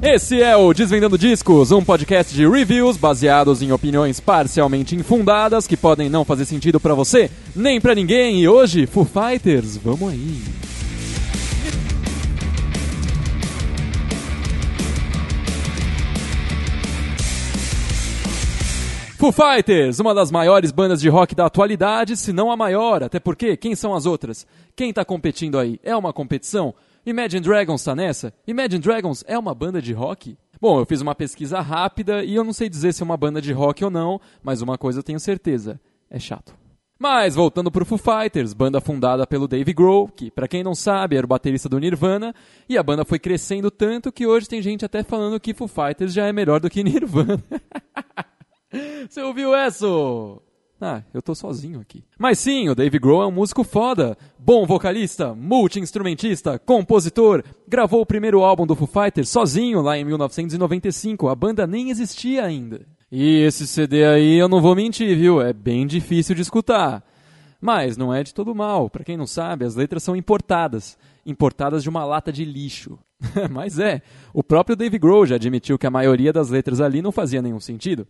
Esse é o Desvendando Discos, um podcast de reviews baseados em opiniões parcialmente infundadas que podem não fazer sentido pra você, nem pra ninguém. E hoje, Foo Fighters, vamos aí. Foo Fighters, uma das maiores bandas de rock da atualidade, se não a maior, até porque quem são as outras? Quem tá competindo aí? É uma competição? Imagine Dragons tá nessa? Imagine Dragons é uma banda de rock? Bom, eu fiz uma pesquisa rápida e eu não sei dizer se é uma banda de rock ou não, mas uma coisa eu tenho certeza: é chato. Mas voltando pro Foo Fighters, banda fundada pelo Dave Grohl, que para quem não sabe era o baterista do Nirvana, e a banda foi crescendo tanto que hoje tem gente até falando que Foo Fighters já é melhor do que Nirvana. Você ouviu essa? Ah, eu tô sozinho aqui. Mas sim, o Dave Grohl é um músico foda. Bom vocalista, multi-instrumentista, compositor. Gravou o primeiro álbum do Foo Fighters sozinho lá em 1995. A banda nem existia ainda. E esse CD aí, eu não vou mentir, viu? É bem difícil de escutar. Mas não é de todo mal. Para quem não sabe, as letras são importadas. Importadas de uma lata de lixo. Mas é, o próprio Dave Grohl já admitiu que a maioria das letras ali não fazia nenhum sentido.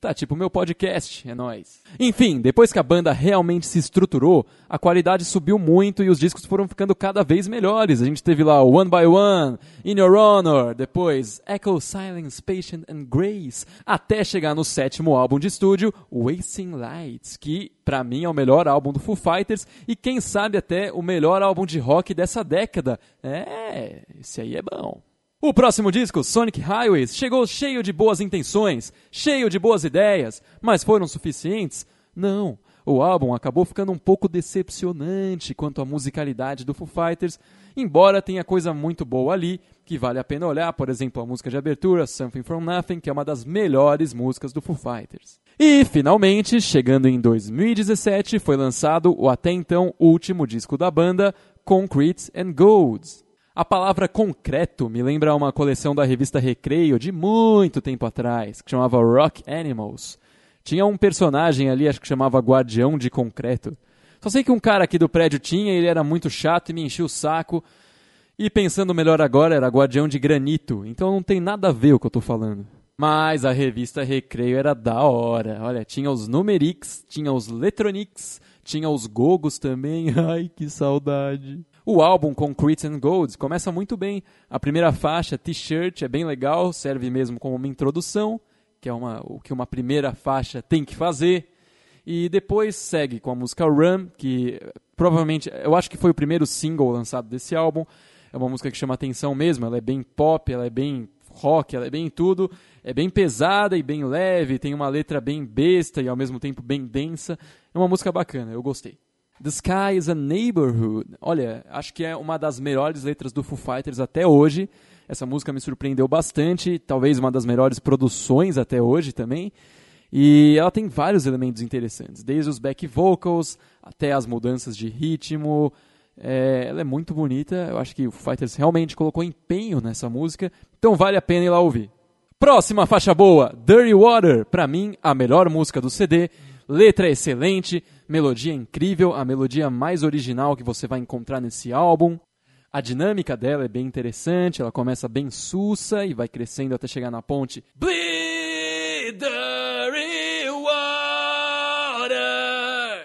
Tá tipo meu podcast, é nóis. Enfim, depois que a banda realmente se estruturou, a qualidade subiu muito e os discos foram ficando cada vez melhores. A gente teve lá One by One, In Your Honor, depois Echo, Silence, Patient and Grace, até chegar no sétimo álbum de estúdio, Wasting Lights, que para mim é o melhor álbum do Foo Fighters e quem sabe até o melhor álbum de rock dessa década. É, esse aí é bom. O próximo disco, Sonic Highways, chegou cheio de boas intenções, cheio de boas ideias, mas foram suficientes? Não. O álbum acabou ficando um pouco decepcionante quanto à musicalidade do Foo Fighters, embora tenha coisa muito boa ali, que vale a pena olhar, por exemplo, a música de abertura, Something From Nothing, que é uma das melhores músicas do Foo Fighters. E, finalmente, chegando em 2017, foi lançado o até então último disco da banda, Concrete and Golds. A palavra concreto me lembra uma coleção da revista Recreio de muito tempo atrás, que chamava Rock Animals. Tinha um personagem ali, acho que chamava Guardião de Concreto. Só sei que um cara aqui do prédio tinha, ele era muito chato e me enchia o saco. E pensando melhor agora, era Guardião de Granito. Então não tem nada a ver o que eu tô falando. Mas a revista Recreio era da hora. Olha, tinha os Numerix, tinha os Letronics, tinha os Gogos também. Ai, que saudade. O álbum Concrete and Golds começa muito bem. A primeira faixa, T-shirt, é bem legal, serve mesmo como uma introdução, que é uma, o que uma primeira faixa tem que fazer. E depois segue com a música Run, que provavelmente, eu acho que foi o primeiro single lançado desse álbum. É uma música que chama atenção mesmo, ela é bem pop, ela é bem rock, ela é bem tudo. É bem pesada e bem leve, tem uma letra bem besta e ao mesmo tempo bem densa. É uma música bacana, eu gostei. The Sky is a Neighborhood. Olha, acho que é uma das melhores letras do Foo Fighters até hoje. Essa música me surpreendeu bastante, talvez uma das melhores produções até hoje também. E ela tem vários elementos interessantes, desde os back vocals até as mudanças de ritmo. É, ela é muito bonita, eu acho que o Fighters realmente colocou empenho nessa música, então vale a pena ir lá ouvir. Próxima faixa boa, Dirty Water, para mim a melhor música do CD. Letra excelente, melodia incrível, a melodia mais original que você vai encontrar nesse álbum. A dinâmica dela é bem interessante, ela começa bem sussa e vai crescendo até chegar na ponte.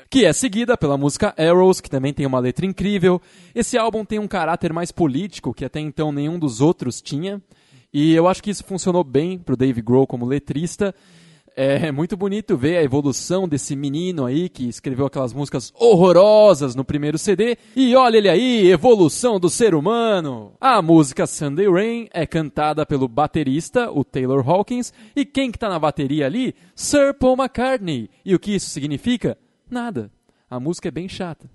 Que é seguida pela música Arrows, que também tem uma letra incrível. Esse álbum tem um caráter mais político que até então nenhum dos outros tinha. E eu acho que isso funcionou bem pro Dave Grohl como letrista. É muito bonito ver a evolução desse menino aí que escreveu aquelas músicas horrorosas no primeiro CD. E olha ele aí, evolução do ser humano. A música Sunday Rain é cantada pelo baterista, o Taylor Hawkins, e quem que tá na bateria ali? Sir Paul McCartney. E o que isso significa? Nada. A música é bem chata.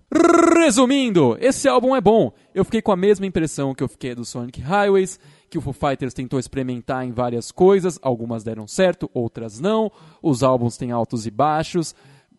Resumindo, esse álbum é bom. Eu fiquei com a mesma impressão que eu fiquei do Sonic Highways que o Foo Fighters tentou experimentar em várias coisas, algumas deram certo, outras não. Os álbuns têm altos e baixos,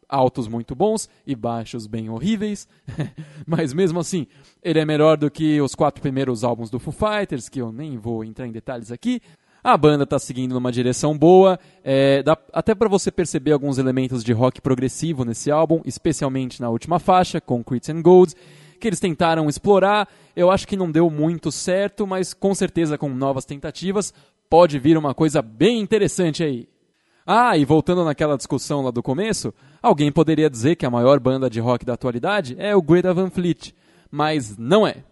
altos muito bons e baixos bem horríveis. Mas mesmo assim, ele é melhor do que os quatro primeiros álbuns do Foo Fighters, que eu nem vou entrar em detalhes aqui. A banda está seguindo numa direção boa, é, dá até para você perceber alguns elementos de rock progressivo nesse álbum, especialmente na última faixa, Concrete and Gold, que eles tentaram explorar. Eu acho que não deu muito certo, mas com certeza com novas tentativas pode vir uma coisa bem interessante aí. Ah, e voltando naquela discussão lá do começo, alguém poderia dizer que a maior banda de rock da atualidade é o Greta Van Fleet, mas não é.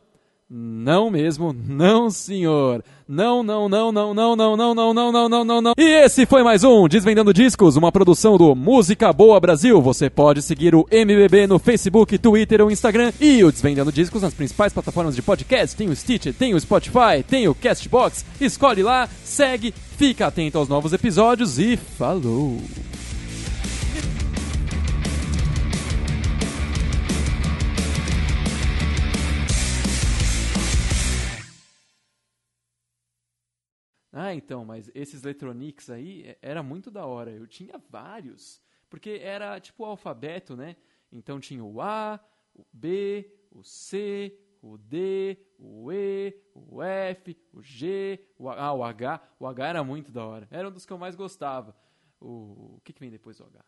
Não mesmo, não senhor. Não, não, não, não, não, não, não, não, não, não, não, não, não. E esse foi mais um Desvendando Discos, uma produção do Música Boa Brasil. Você pode seguir o MBB no Facebook, Twitter ou Instagram e o Desvendando Discos nas principais plataformas de podcast. Tem o Stitcher, tem o Spotify, tem o Castbox. Escolhe lá, segue, fica atento aos novos episódios e falou! Ah, então, mas esses Letronics aí é, era muito da hora. Eu tinha vários. Porque era tipo o alfabeto, né? Então tinha o A, o B, o C, o D, o E, o F, o G, o H. Ah, o H. O H era muito da hora. Era um dos que eu mais gostava. O, o que, que vem depois do H?